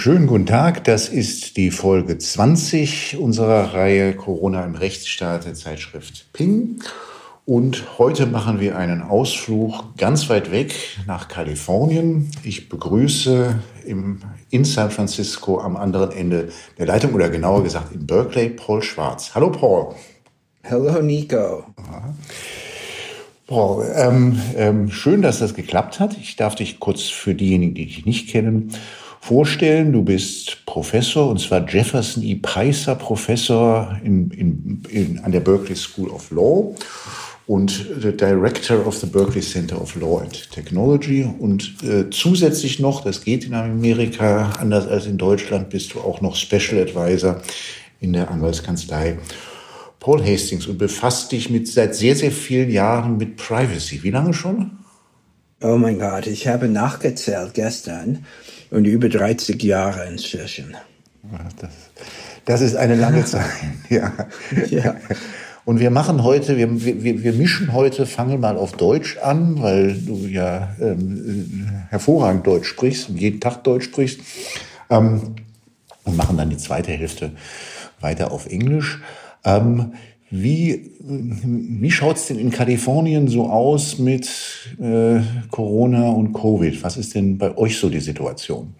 Schönen guten Tag, das ist die Folge 20 unserer Reihe Corona im Rechtsstaat der Zeitschrift Ping. Und heute machen wir einen Ausflug ganz weit weg nach Kalifornien. Ich begrüße im, in San Francisco am anderen Ende der Leitung oder genauer gesagt in Berkeley Paul Schwarz. Hallo Paul. Hallo Nico. Paul, ähm, ähm, schön, dass das geklappt hat. Ich darf dich kurz für diejenigen, die dich nicht kennen, vorstellen. Du bist Professor, und zwar Jefferson E. Peiser Professor in, in, in, an der Berkeley School of Law und the Director of the Berkeley Center of Law and Technology. Und äh, zusätzlich noch, das geht in Amerika anders als in Deutschland, bist du auch noch Special Advisor in der Anwaltskanzlei Paul Hastings und befasst dich mit seit sehr, sehr vielen Jahren mit Privacy. Wie lange schon? Oh mein Gott, ich habe nachgezählt gestern und über 30 Jahre inzwischen. Das, das ist eine lange Zeit, ja. ja. Und wir machen heute, wir, wir, wir mischen heute, fangen mal auf Deutsch an, weil du ja ähm, hervorragend Deutsch sprichst und jeden Tag Deutsch sprichst. Ähm, und machen dann die zweite Hälfte weiter auf Englisch. Ähm, wie wie schaut's denn in Kalifornien so aus mit äh, Corona und Covid? Was ist denn bei euch so die Situation?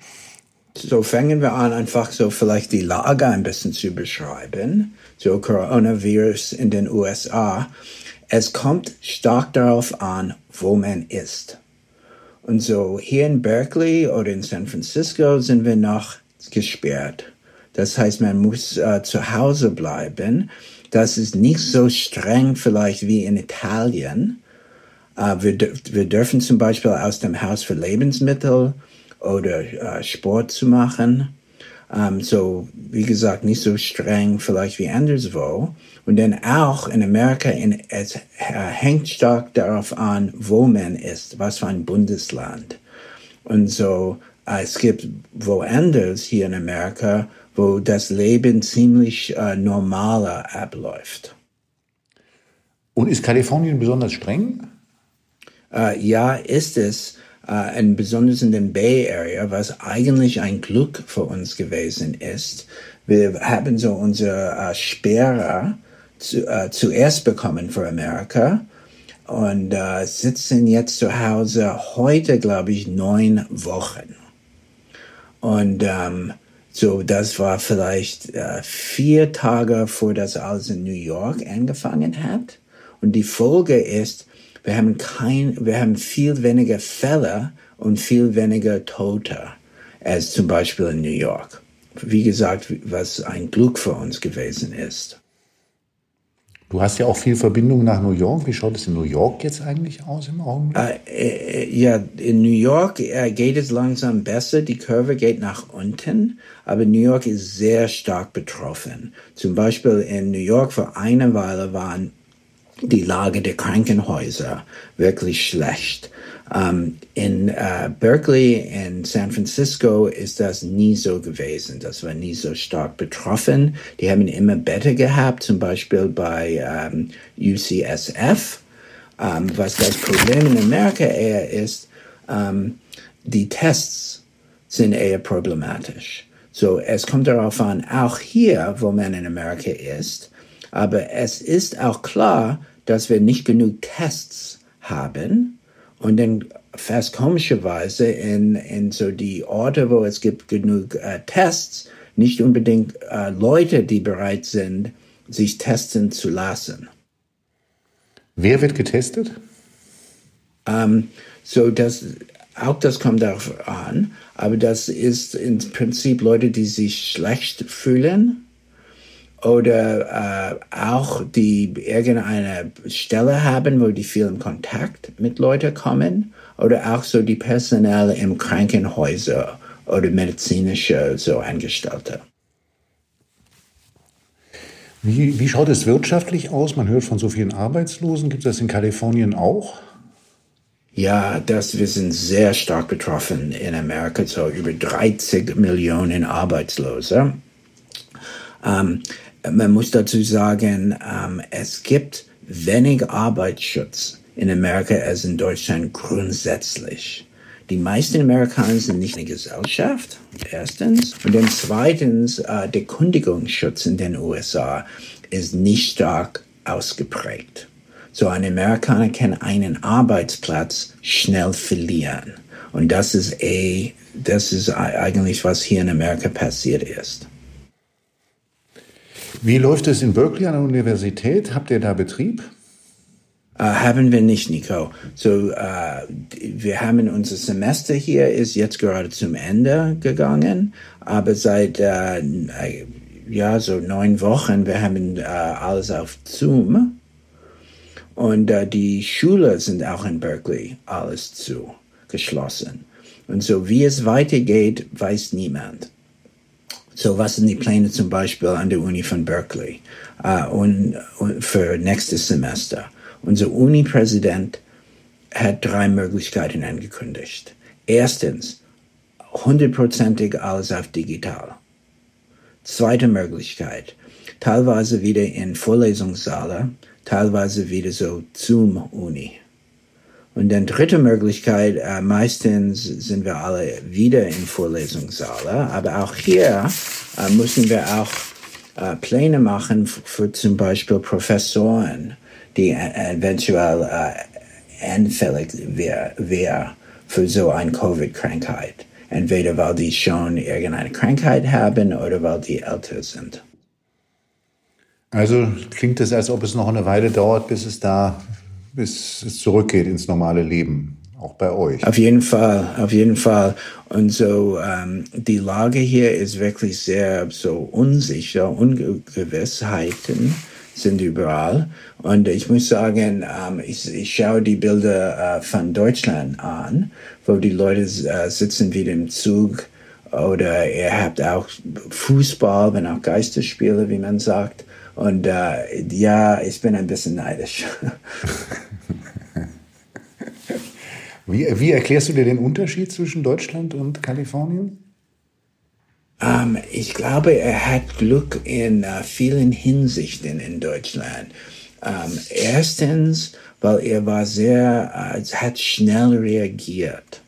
So fangen wir an, einfach so vielleicht die Lage ein bisschen zu beschreiben. So Coronavirus in den USA. Es kommt stark darauf an, wo man ist. Und so hier in Berkeley oder in San Francisco sind wir noch gesperrt. Das heißt, man muss äh, zu Hause bleiben. Das ist nicht so streng vielleicht wie in Italien. Uh, wir, wir dürfen zum Beispiel aus dem Haus für Lebensmittel oder uh, Sport zu machen. Um, so, wie gesagt, nicht so streng vielleicht wie anderswo. Und dann auch in Amerika, in, es uh, hängt stark darauf an, wo man ist, was für ein Bundesland. Und so, es gibt woanders hier in Amerika, wo das Leben ziemlich äh, normaler abläuft. Und ist Kalifornien besonders streng? Äh, ja, ist es. Äh, und besonders in den Bay Area, was eigentlich ein Glück für uns gewesen ist. Wir haben so unsere äh, Sperre zu, äh, zuerst bekommen für Amerika und äh, sitzen jetzt zu Hause heute, glaube ich, neun Wochen. Und ähm, so, das war vielleicht äh, vier Tage vor das alles in New York angefangen hat. Und die Folge ist, wir haben kein, wir haben viel weniger Fälle und viel weniger Tote als zum Beispiel in New York. Wie gesagt, was ein Glück für uns gewesen ist. Du hast ja auch viel Verbindung nach New York. Wie schaut es in New York jetzt eigentlich aus im Augenblick? Äh, äh, ja, in New York äh, geht es langsam besser. Die Kurve geht nach unten, aber New York ist sehr stark betroffen. Zum Beispiel in New York für eine Weile waren die Lage der Krankenhäuser wirklich schlecht. Um, in uh, Berkeley, in San Francisco ist das nie so gewesen. Das war nie so stark betroffen. Die haben immer Bette gehabt, zum Beispiel bei um, UCSF. Um, was das Problem in Amerika eher ist, die Tests sind eher problematisch. So, es kommt darauf an, auch hier, wo man in Amerika ist, aber es ist auch klar, dass wir nicht genug Tests haben, und dann fast komischerweise in, in so die Orte, wo es gibt genug äh, Tests, nicht unbedingt äh, Leute, die bereit sind, sich testen zu lassen. Wer wird getestet? Ähm, so das, auch das kommt darauf an, aber das ist im Prinzip Leute, die sich schlecht fühlen oder äh, auch die irgendeine Stelle haben, wo die viel in Kontakt mit Leuten kommen oder auch so die Personal im Krankenhäuser oder medizinische so Angestellte. Wie, wie schaut es wirtschaftlich aus? Man hört von so vielen Arbeitslosen. Gibt es das in Kalifornien auch? Ja, das, wir sind sehr stark betroffen in Amerika, so über 30 Millionen Arbeitslose. Ähm, man muss dazu sagen, ähm, es gibt wenig Arbeitsschutz in Amerika als in Deutschland grundsätzlich. die meisten Amerikaner sind nicht in der Gesellschaft, erstens. Und dann zweitens, äh, der Kündigungsschutz in den USA ist nicht stark ausgeprägt. So ein Amerikaner kann einen Arbeitsplatz schnell verlieren. Und das ist eh, das ist eigentlich, was hier in Amerika passiert ist. Wie läuft es in Berkeley an der Universität? Habt ihr da Betrieb? Uh, haben wir nicht, Nico. So, uh, wir haben unser Semester hier ist jetzt gerade zum Ende gegangen, aber seit uh, ja so neun Wochen wir haben alles auf Zoom und die Schule sind auch in Berkeley alles zu geschlossen und so wie es weitergeht weiß niemand. So was sind die Pläne zum Beispiel an der Uni von Berkeley und, und für nächstes Semester? Unser Uni-Präsident hat drei Möglichkeiten angekündigt. Erstens, hundertprozentig alles auf digital. Zweite Möglichkeit, teilweise wieder in Vorlesungssaale, teilweise wieder so Zoom-Uni. Und dann dritte Möglichkeit, äh, meistens sind wir alle wieder in Vorlesungssaale, aber auch hier äh, müssen wir auch äh, Pläne machen für zum Beispiel Professoren, die eventuell äh, anfällig wäre wär für so eine Covid-Krankheit. Entweder weil die schon irgendeine Krankheit haben oder weil die älter sind. Also klingt es, als ob es noch eine Weile dauert, bis es da, bis es zurückgeht ins normale Leben, auch bei euch. Auf jeden Fall, auf jeden Fall. Und so ähm, die Lage hier ist wirklich sehr so unsicher, Ungewissheiten sind überall. Und ich muss sagen, ähm, ich, ich schaue die Bilder äh, von Deutschland an, wo die Leute äh, sitzen wie im Zug oder ihr habt auch Fußball, wenn auch Geisterspiele, wie man sagt. Und äh, ja, ich bin ein bisschen neidisch. wie, wie erklärst du dir den Unterschied zwischen Deutschland und Kalifornien? Ähm, ich glaube, er hat Glück in uh, vielen Hinsichten in Deutschland. Ähm, erstens, weil er war sehr, uh, hat schnell reagiert.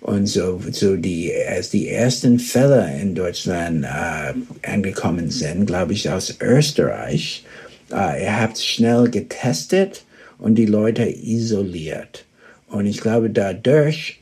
Und so, so die, als die ersten Fälle in Deutschland uh, angekommen sind, glaube ich, aus Österreich, er hat schnell getestet und die Leute isoliert. Und ich glaube, dadurch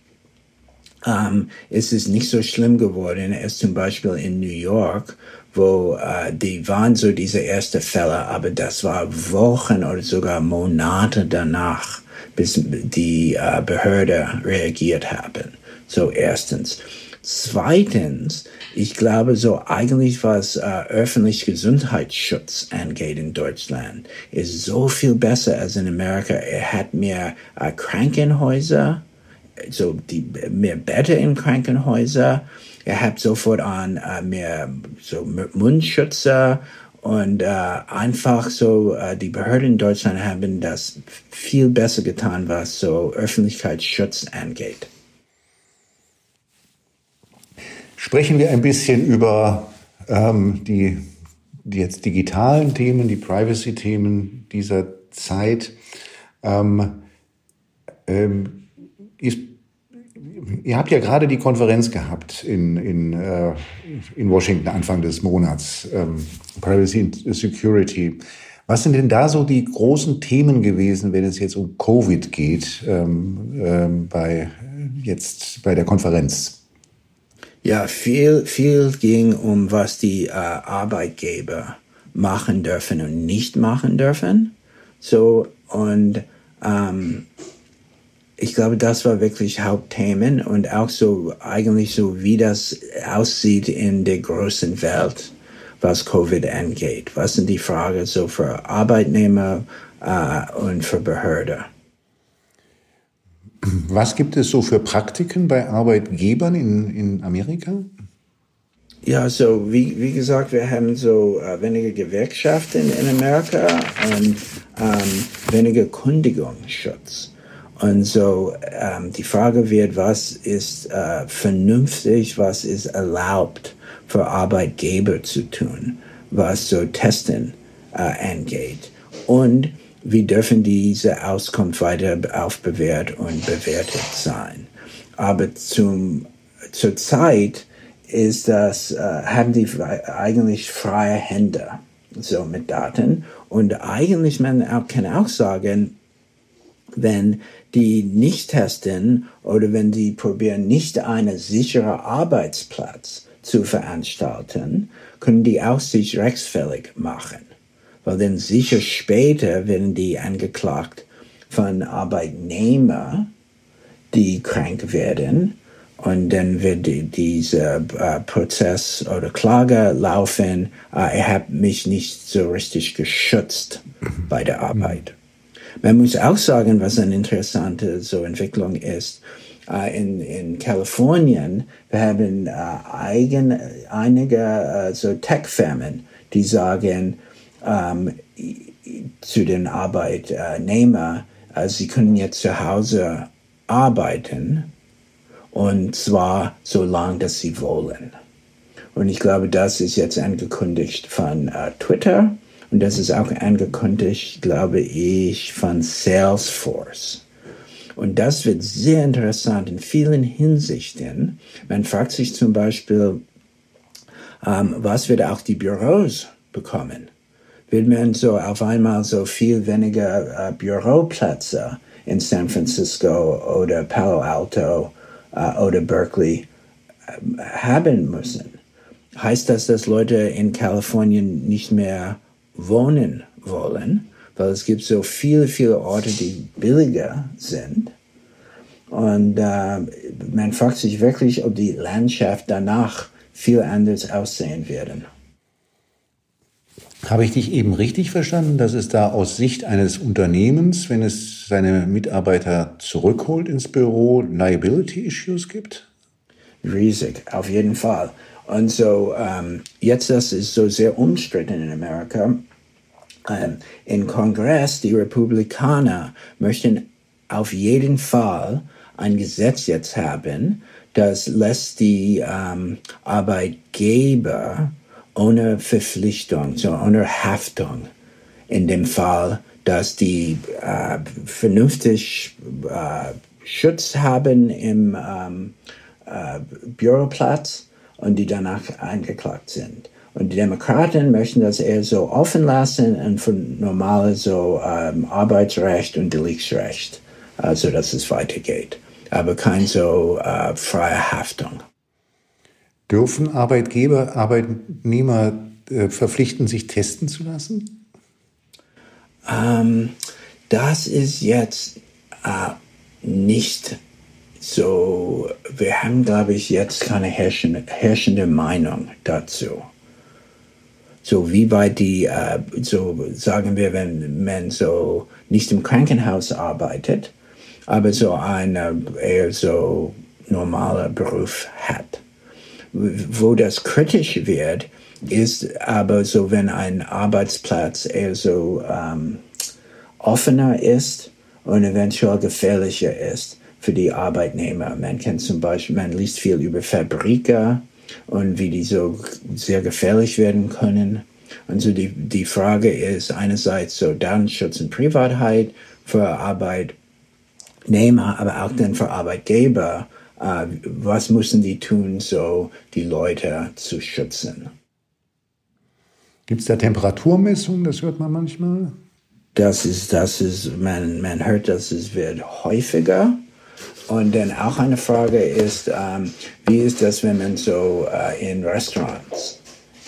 ähm, ist es nicht so schlimm geworden als zum Beispiel in New York, wo äh, die waren so diese ersten Fälle, aber das war Wochen oder sogar Monate danach, bis die äh, Behörde reagiert haben. So erstens. Zweitens, ich glaube, so eigentlich was äh, öffentlich Gesundheitsschutz angeht in Deutschland, ist so viel besser als in Amerika. Er hat mehr äh, Krankenhäuser, so die mehr Betten in Krankenhäuser. Ihr habt sofort an äh, mehr so Mundschützer und äh, einfach so äh, die Behörden in Deutschland haben das viel besser getan, was so Öffentlichkeitsschutz angeht. Sprechen wir ein bisschen über ähm, die, die jetzt digitalen Themen, die Privacy-Themen dieser Zeit. Ähm, ähm, ist Ihr habt ja gerade die Konferenz gehabt in, in, äh, in Washington Anfang des Monats, ähm, Privacy and Security. Was sind denn da so die großen Themen gewesen, wenn es jetzt um Covid geht, ähm, ähm, bei, jetzt bei der Konferenz? Ja, viel, viel ging um, was die äh, Arbeitgeber machen dürfen und nicht machen dürfen. So, und ähm, ich glaube, das war wirklich Hauptthemen und auch so eigentlich so, wie das aussieht in der großen Welt, was Covid angeht. Was sind die Fragen so für Arbeitnehmer äh, und für Behörde? Was gibt es so für Praktiken bei Arbeitgebern in, in Amerika? Ja, so wie, wie gesagt, wir haben so äh, weniger Gewerkschaften in Amerika und ähm, weniger Kündigungsschutz. Und so ähm, die Frage wird, was ist äh, vernünftig, was ist erlaubt für Arbeitgeber zu tun, was so Testen äh, angeht. Und wie dürfen diese Auskunft weiter aufbewährt und bewertet sein. aber zum, zur Zeit ist das, äh, haben die eigentlich freie Hände so mit Daten. Und eigentlich man auch, kann auch sagen, wenn die nicht testen oder wenn die probieren, nicht einen sicheren Arbeitsplatz zu veranstalten, können die auch sich rechtsfällig machen. Weil dann sicher später werden die angeklagt von Arbeitnehmern, die krank werden. Und dann wird die, dieser äh, Prozess oder Klage laufen, äh, er hat mich nicht so richtig geschützt bei der Arbeit. Man muss auch sagen, was eine interessante so Entwicklung ist. Uh, in, in Kalifornien, wir haben uh, eigen, einige uh, so Tech-Firmen, die sagen um, zu den Arbeitnehmern, sie können jetzt zu Hause arbeiten und zwar so lange, dass sie wollen. Und ich glaube, das ist jetzt angekündigt von Twitter und das ist auch angekündigt, glaube ich, von Salesforce. Und das wird sehr interessant in vielen Hinsichten. Man fragt sich zum Beispiel, ähm, was wird auch die Büros bekommen? Wird man so auf einmal so viel weniger äh, Büroplätze in San Francisco oder Palo Alto äh, oder Berkeley äh, haben müssen? Heißt das, dass Leute in Kalifornien nicht mehr wohnen wollen, weil es gibt so viele, viele Orte, die billiger sind. Und äh, man fragt sich wirklich, ob die Landschaft danach viel anders aussehen werden. Habe ich dich eben richtig verstanden, dass es da aus Sicht eines Unternehmens, wenn es seine Mitarbeiter zurückholt ins Büro, Liability Issues gibt? Riesig, auf jeden Fall. Und so, ähm, jetzt das ist so sehr umstritten in Amerika. Ähm, Im Kongress, die Republikaner möchten auf jeden Fall ein Gesetz jetzt haben, das lässt die ähm, Arbeitgeber ohne Verpflichtung, so ohne Haftung in dem Fall, dass die äh, vernünftig äh, Schutz haben im ähm, äh, Büroplatz und die danach eingeklagt sind. Und die Demokraten möchten das eher so offen lassen und von normale so ähm, Arbeitsrecht und Deliktsrecht, also dass es weitergeht. Aber kein so äh, freie Haftung. Dürfen Arbeitgeber, Arbeitnehmer äh, verpflichten, sich testen zu lassen? Ähm, das ist jetzt äh, nicht so, wir haben, glaube ich, jetzt keine herrschende, herrschende Meinung dazu. So wie bei die, äh, so sagen wir, wenn man so nicht im Krankenhaus arbeitet, aber so ein eher so normaler Beruf hat. Wo das kritisch wird, ist aber so, wenn ein Arbeitsplatz eher so ähm, offener ist und eventuell gefährlicher ist für die Arbeitnehmer. Man kennt zum Beispiel, man liest viel über Fabriker und wie die so sehr gefährlich werden können. Und so die, die Frage ist einerseits so Datenschutz und Privatheit für Arbeitnehmer, aber auch dann für Arbeitgeber. Uh, was müssen die tun, so die Leute zu schützen? Gibt es da Temperaturmessungen? Das hört man manchmal. Das ist, das ist, man, man hört, dass es wird häufiger. Und dann auch eine Frage ist, ähm, wie ist das, wenn man so äh, in Restaurants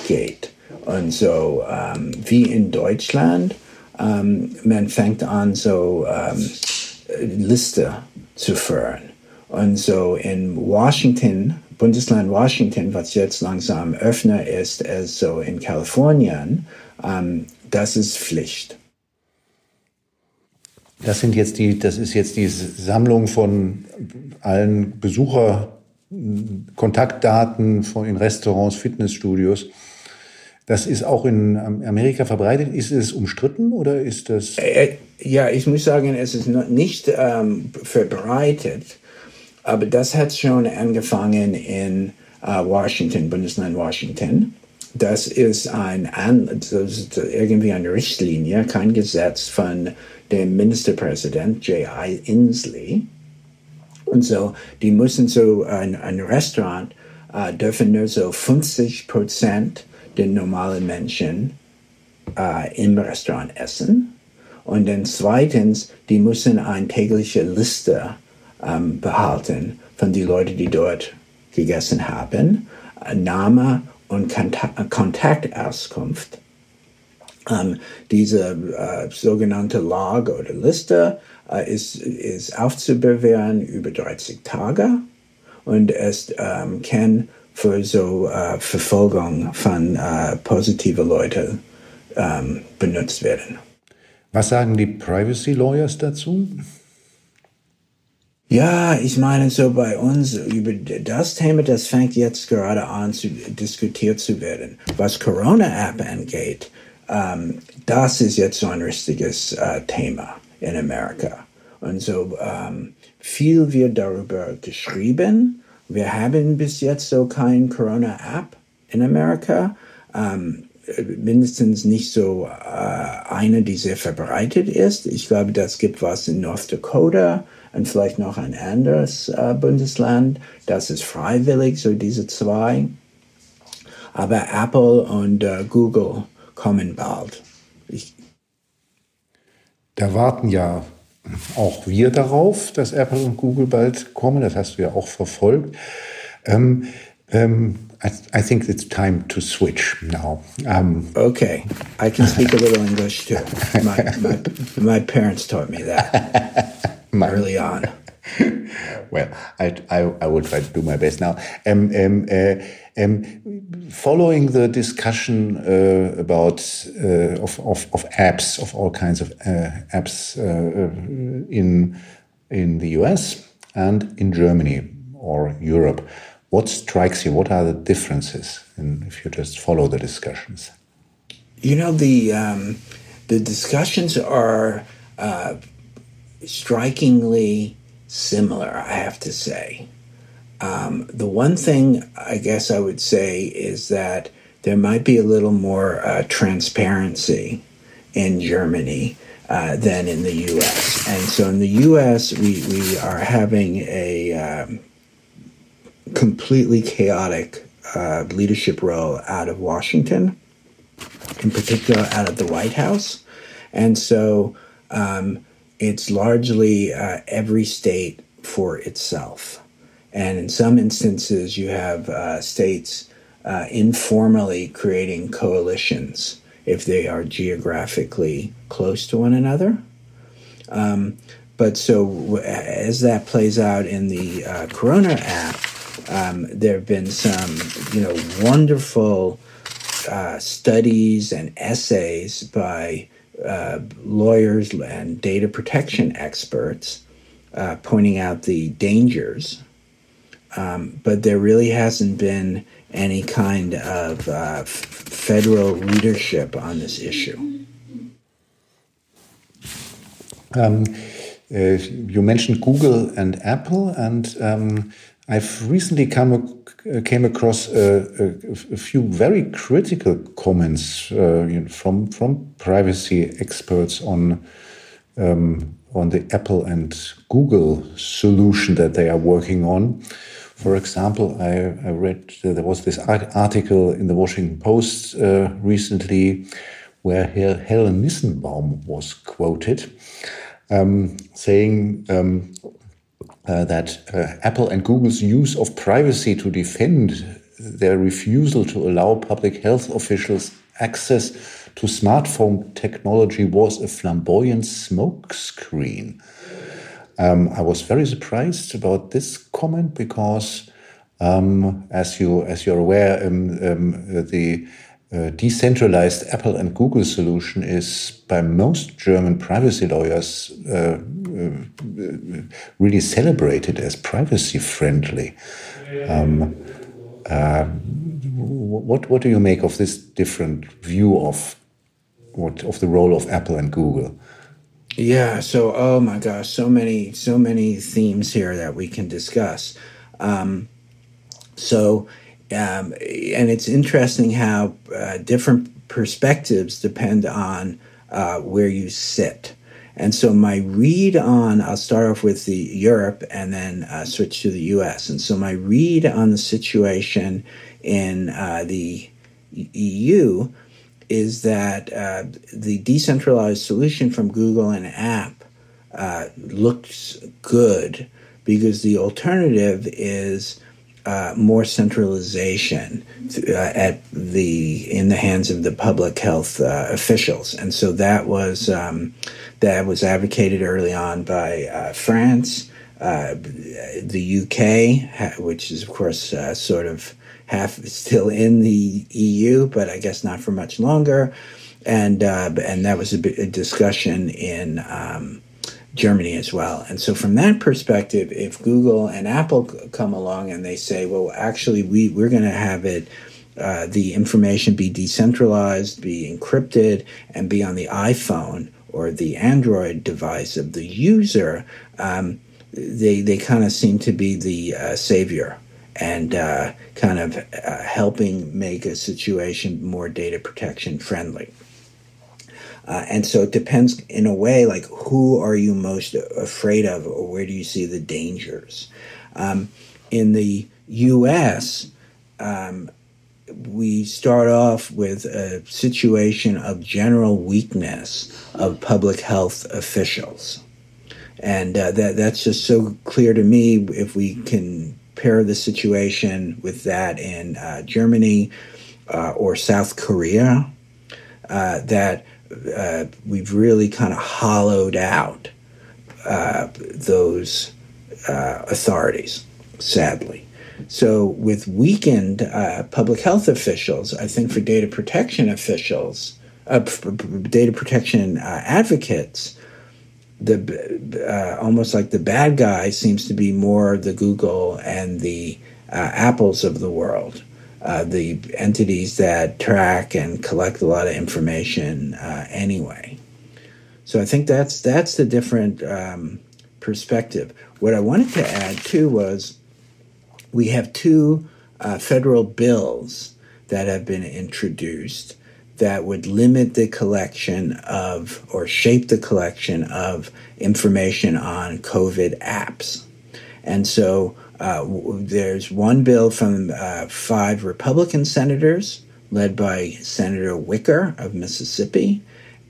geht? Und so ähm, wie in Deutschland, ähm, man fängt an, so ähm, Liste zu führen. Und so in Washington, Bundesland Washington, was jetzt langsam öffner ist als so in Kalifornien, ähm, das ist Pflicht. Das sind jetzt die, das ist jetzt die Sammlung von allen Besucherkontaktdaten von in Restaurants, Fitnessstudios. Das ist auch in Amerika verbreitet. Ist es umstritten oder ist das? Äh, äh, ja, ich muss sagen, es ist nicht ähm, verbreitet, aber das hat schon angefangen in äh, Washington, Bundesland Washington. Das ist ein das ist irgendwie eine Richtlinie, kein Gesetz von dem Ministerpräsident J.I. Inslee. Und so, die müssen so, ein, ein Restaurant äh, dürfen nur so 50 Prozent der normalen Menschen äh, im Restaurant essen. Und dann zweitens, die müssen eine tägliche Liste ähm, behalten von den Leuten, die dort gegessen haben, Name und Kontaktauskunft. Ähm, diese äh, sogenannte Log oder Liste äh, ist, ist aufzubewahren über 30 Tage und es ähm, kann für so äh, Verfolgung von äh, positiven Leuten ähm, benutzt werden. Was sagen die Privacy Lawyers dazu? Ja, ich meine, so bei uns über das Thema, das fängt jetzt gerade an zu diskutiert zu werden. Was Corona-App angeht, ähm, das ist jetzt so ein richtiges äh, Thema in Amerika. Und so ähm, viel wird darüber geschrieben. Wir haben bis jetzt so kein Corona-App in Amerika. Ähm, mindestens nicht so äh, eine, die sehr verbreitet ist. Ich glaube, das gibt was in North Dakota und vielleicht noch ein anderes äh, Bundesland. Das ist freiwillig, so diese zwei. Aber Apple und äh, Google kommen bald. Ich da warten ja auch wir darauf, dass Apple und Google bald kommen. Das hast du ja auch verfolgt. Ähm, ähm, I, I, think it's time to switch now. Um, okay, I can speak a little English too. My, my, my parents taught me that early on. well, I, I, I, will try to do my best now. Um, um, uh, um, following the discussion uh, about uh, of, of, of, apps, of all kinds of uh, apps uh, in in the US and in Germany or Europe, what strikes you? What are the differences? And if you just follow the discussions, you know the um, the discussions are uh, strikingly similar. I have to say. Um, the one thing I guess I would say is that there might be a little more uh, transparency in Germany uh, than in the U.S. And so in the U.S., we, we are having a um, completely chaotic uh, leadership role out of Washington, in particular out of the White House. And so um, it's largely uh, every state for itself. And in some instances, you have uh, states uh, informally creating coalitions if they are geographically close to one another. Um, but so as that plays out in the uh, Corona app, um, there have been some, you know, wonderful uh, studies and essays by uh, lawyers and data protection experts uh, pointing out the dangers. Um, but there really hasn't been any kind of uh, f- federal leadership on this issue. Um, uh, you mentioned Google and Apple, and um, I've recently come came across a, a, a, few very critical comments uh, you know, from from privacy experts on um, on the Apple and Google solution that they are working on. For example, I, I read uh, there was this article in the Washington Post uh, recently where Helen Nissenbaum was quoted um, saying. Um, uh, that uh, Apple and Google's use of privacy to defend their refusal to allow public health officials access to smartphone technology was a flamboyant smokescreen. Um, I was very surprised about this comment because, um, as you as you're aware, um, um the decentralized Apple and Google solution is by most German privacy lawyers uh, uh, really celebrated as privacy friendly. Um, uh, what what do you make of this different view of what of the role of Apple and Google? Yeah. So, oh my gosh, so many so many themes here that we can discuss. Um, so um, and it's interesting how uh, different perspectives depend on uh, where you sit. And so my read on, I'll start off with the Europe and then uh, switch to the U.S. And so my read on the situation in uh, the EU is that uh, the decentralized solution from Google and App uh, looks good because the alternative is uh, more centralization uh, at the in the hands of the public health uh, officials, and so that was um, that was advocated early on by uh, France, uh, the UK, which is of course uh, sort of half still in the EU, but I guess not for much longer, and and that was a, a discussion in. Um, Germany as well. And so, from that perspective, if Google and Apple come along and they say, well, actually, we, we're going to have it. Uh, the information be decentralized, be encrypted, and be on the iPhone or the Android device of the user, um, they, they kind of seem to be the uh, savior and uh, kind of uh, helping make a situation more data protection friendly. Uh, and so it depends in a way like who are you most afraid of or where do you see the dangers? Um, in the us um, we start off with a situation of general weakness of public health officials. And uh, that that's just so clear to me if we can pair the situation with that in uh, Germany uh, or South Korea uh, that uh, we've really kind of hollowed out uh, those uh, authorities, sadly. So, with weakened uh, public health officials, I think for data protection officials, uh, data protection advocates, the almost like the bad guy seems to be more the Google and the Apples of the world uh, the entities that track and collect a lot of information uh, anyway. So I think that's that's the different um, perspective. What I wanted to add too was we have two uh, federal bills that have been introduced that would limit the collection of or shape the collection of information on COVID apps. And so uh, there's one bill from uh, five Republican senators, led by Senator Wicker of Mississippi,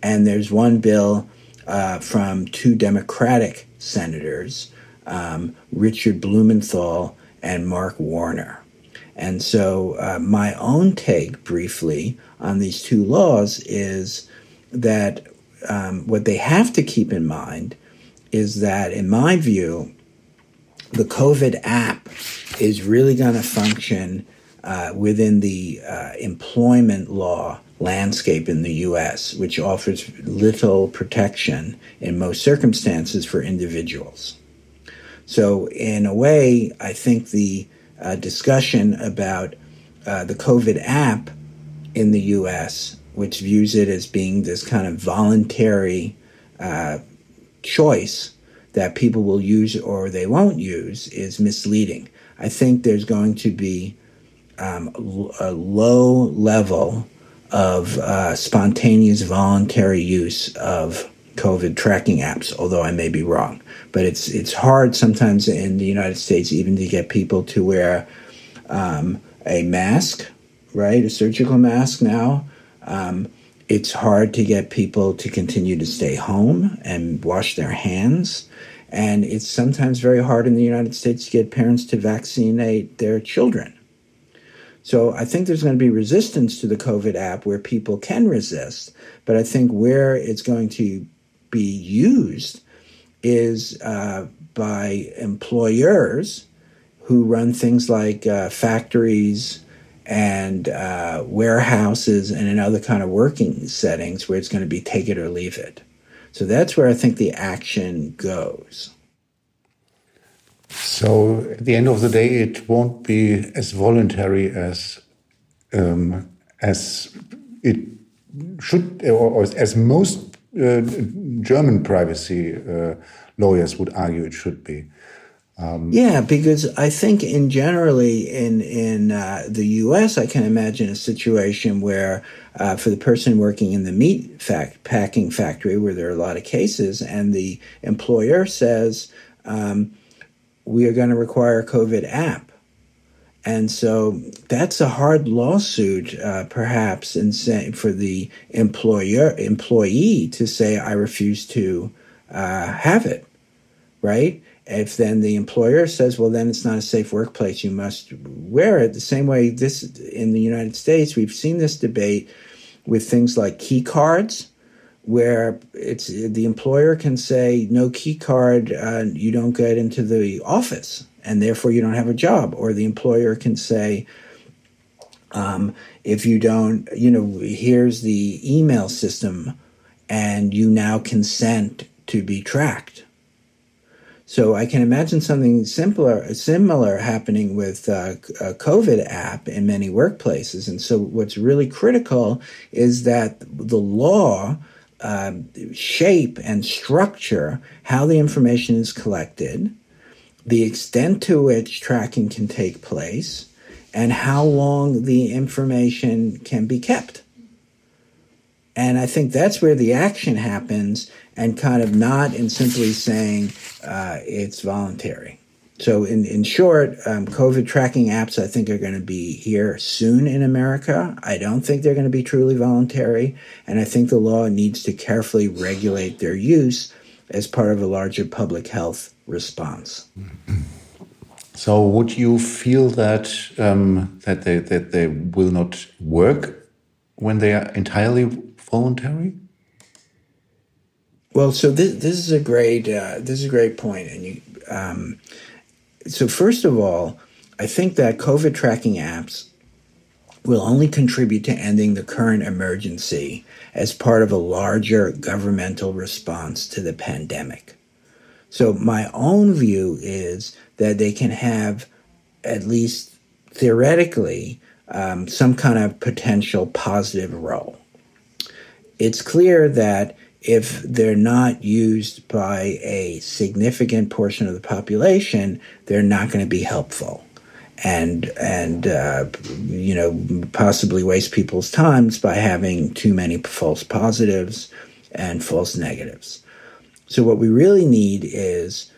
and there's one bill uh, from two Democratic senators, um, Richard Blumenthal and Mark Warner. And so, uh, my own take briefly on these two laws is that um, what they have to keep in mind is that, in my view, the COVID app is really going to function uh, within the uh, employment law landscape in the US, which offers little protection in most circumstances for individuals. So, in a way, I think the uh, discussion about uh, the COVID app in the US, which views it as being this kind of voluntary uh, choice that people will use or they won't use is misleading. I think there's going to be um, a low level of uh, spontaneous voluntary use of COVID tracking apps, although I may be wrong. But it's it's hard sometimes in the United States even to get people to wear um, a mask, right? A surgical mask now. Um, it's hard to get people to continue to stay home and wash their hands. And it's sometimes very hard in the United States to get parents to vaccinate their children. So I think there's going to be resistance to the COVID app where people can resist. But I think where it's going to be used is uh, by employers who run things like uh, factories and uh, warehouses and in other kind of working settings where it's going to be take it or leave it. So that's where I think the action goes. So at the end of the day, it won't be as voluntary as um, as it should, or, as most uh, German privacy uh, lawyers would argue it should be. Um, yeah, because I think in generally in in uh, the U.S., I can imagine a situation where uh, for the person working in the meat fact packing factory, where there are a lot of cases, and the employer says um, we are going to require a COVID app, and so that's a hard lawsuit, uh, perhaps, in say, for the employer employee to say I refuse to uh, have it, right? If then the employer says, well, then it's not a safe workplace, you must wear it. The same way this in the United States, we've seen this debate with things like key cards, where it's the employer can say, no key card, uh, you don't get into the office, and therefore you don't have a job. Or the employer can say, um, if you don't, you know, here's the email system, and you now consent to be tracked so I can imagine something simpler, similar happening with uh, a COVID app in many workplaces. And so what's really critical is that the law uh, shape and structure how the information is collected, the extent to which tracking can take place, and how long the information can be kept. And I think that's where the action happens and kind of not in simply saying uh, it's voluntary. So, in, in short, um, COVID tracking apps I think are going to be here soon in America. I don't think they're going to be truly voluntary. And I think the law needs to carefully regulate their use as part of a larger public health response. So, would you feel that um, that they that they will not work when they are entirely voluntary? Well, so this this is a great uh, this is a great point, and you. Um, so first of all, I think that COVID tracking apps will only contribute to ending the current emergency as part of a larger governmental response to the pandemic. So my own view is that they can have, at least theoretically, um, some kind of potential positive role it's clear that if they're not used by a significant portion of the population, they're not going to be helpful, and and uh, you know possibly waste people's times by having too many false positives and false negatives. So what we really need is,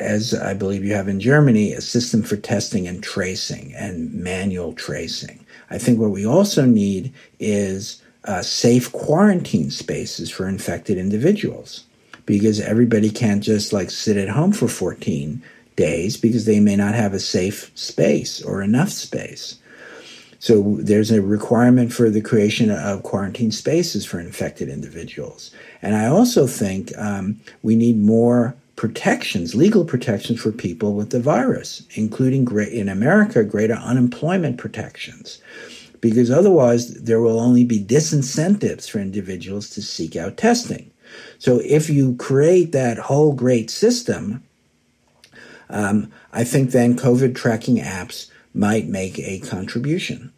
as I believe you have in Germany, a system for testing and tracing and manual tracing. I think what we also need is uh, safe quarantine spaces for infected individuals because everybody can't just like sit at home for 14 days because they may not have a safe space or enough space. So there's a requirement for the creation of quarantine spaces for infected individuals. And I also think um, we need more protections, legal protections for people with the virus, including great, in America, greater unemployment protections because otherwise there will only be disincentives for individuals to seek out testing. So if you create that whole great system, um, I think then COVID tracking apps might make a contribution.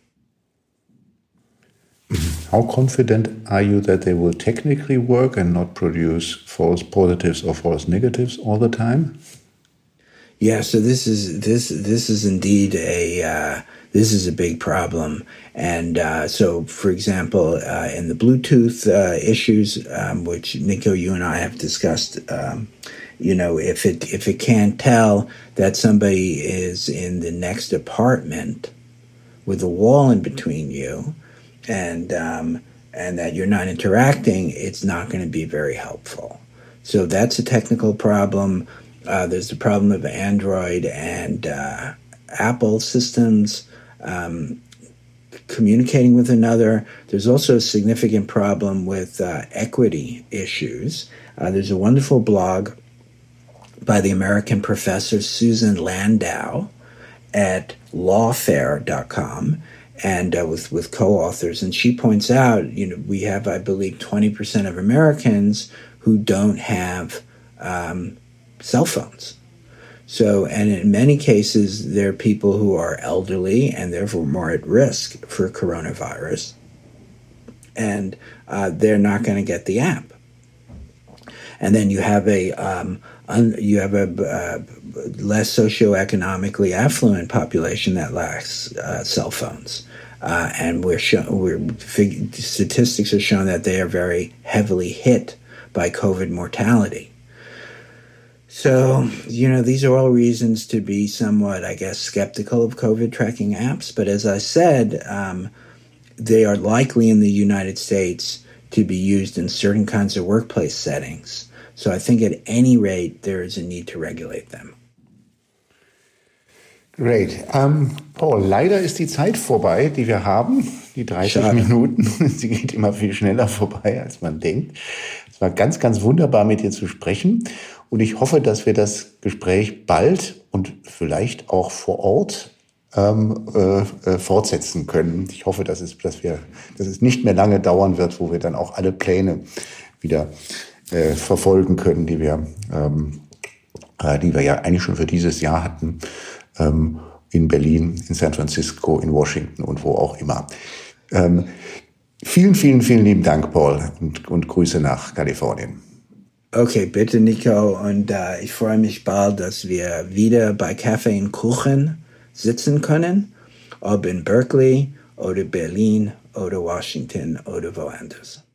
How confident are you that they will technically work and not produce false positives or false negatives all the time? Yeah, so this is this this is indeed a uh, this is a big problem. And uh, so, for example, uh, in the Bluetooth uh, issues, um, which Nico, you and I have discussed, um, you know, if it if it can't tell that somebody is in the next apartment with a wall in between you, and um, and that you're not interacting, it's not going to be very helpful. So that's a technical problem. Uh, there's the problem of Android and uh, Apple systems um, communicating with another. There's also a significant problem with uh, equity issues. Uh, there's a wonderful blog by the American professor Susan Landau at lawfare.com and uh, with, with co-authors and she points out you know we have i believe 20% of americans who don't have um, cell phones so, and in many cases, there are people who are elderly and therefore more at risk for coronavirus, and uh, they're not going to get the app. And then you have a, um, un, you have a uh, less socioeconomically affluent population that lacks uh, cell phones. Uh, and we're, show, we're fig- statistics are shown that they are very heavily hit by COVID mortality. So, you know, these are all reasons to be somewhat, I guess, skeptical of COVID tracking apps. But as I said, um, they are likely in the United States to be used in certain kinds of workplace settings. So I think at any rate, there is a need to regulate them. Great. Um, Paul, leider ist die Zeit vorbei, die wir haben, die 30 Schade. Minuten. Sie geht immer viel schneller vorbei, als man denkt. Es war ganz, ganz wunderbar, mit dir zu sprechen. Und ich hoffe, dass wir das Gespräch bald und vielleicht auch vor Ort ähm, äh, äh, fortsetzen können. Ich hoffe, dass es, dass, wir, dass es nicht mehr lange dauern wird, wo wir dann auch alle Pläne wieder äh, verfolgen können, die wir, ähm, äh, die wir ja eigentlich schon für dieses Jahr hatten, ähm, in Berlin, in San Francisco, in Washington und wo auch immer. Ähm, vielen, vielen, vielen lieben Dank, Paul, und, und Grüße nach Kalifornien. Okay, bitte, Nico. Und äh, ich freue mich bald, dass wir wieder bei Kaffee und Kuchen sitzen können, ob in Berkeley oder Berlin oder Washington oder woanders.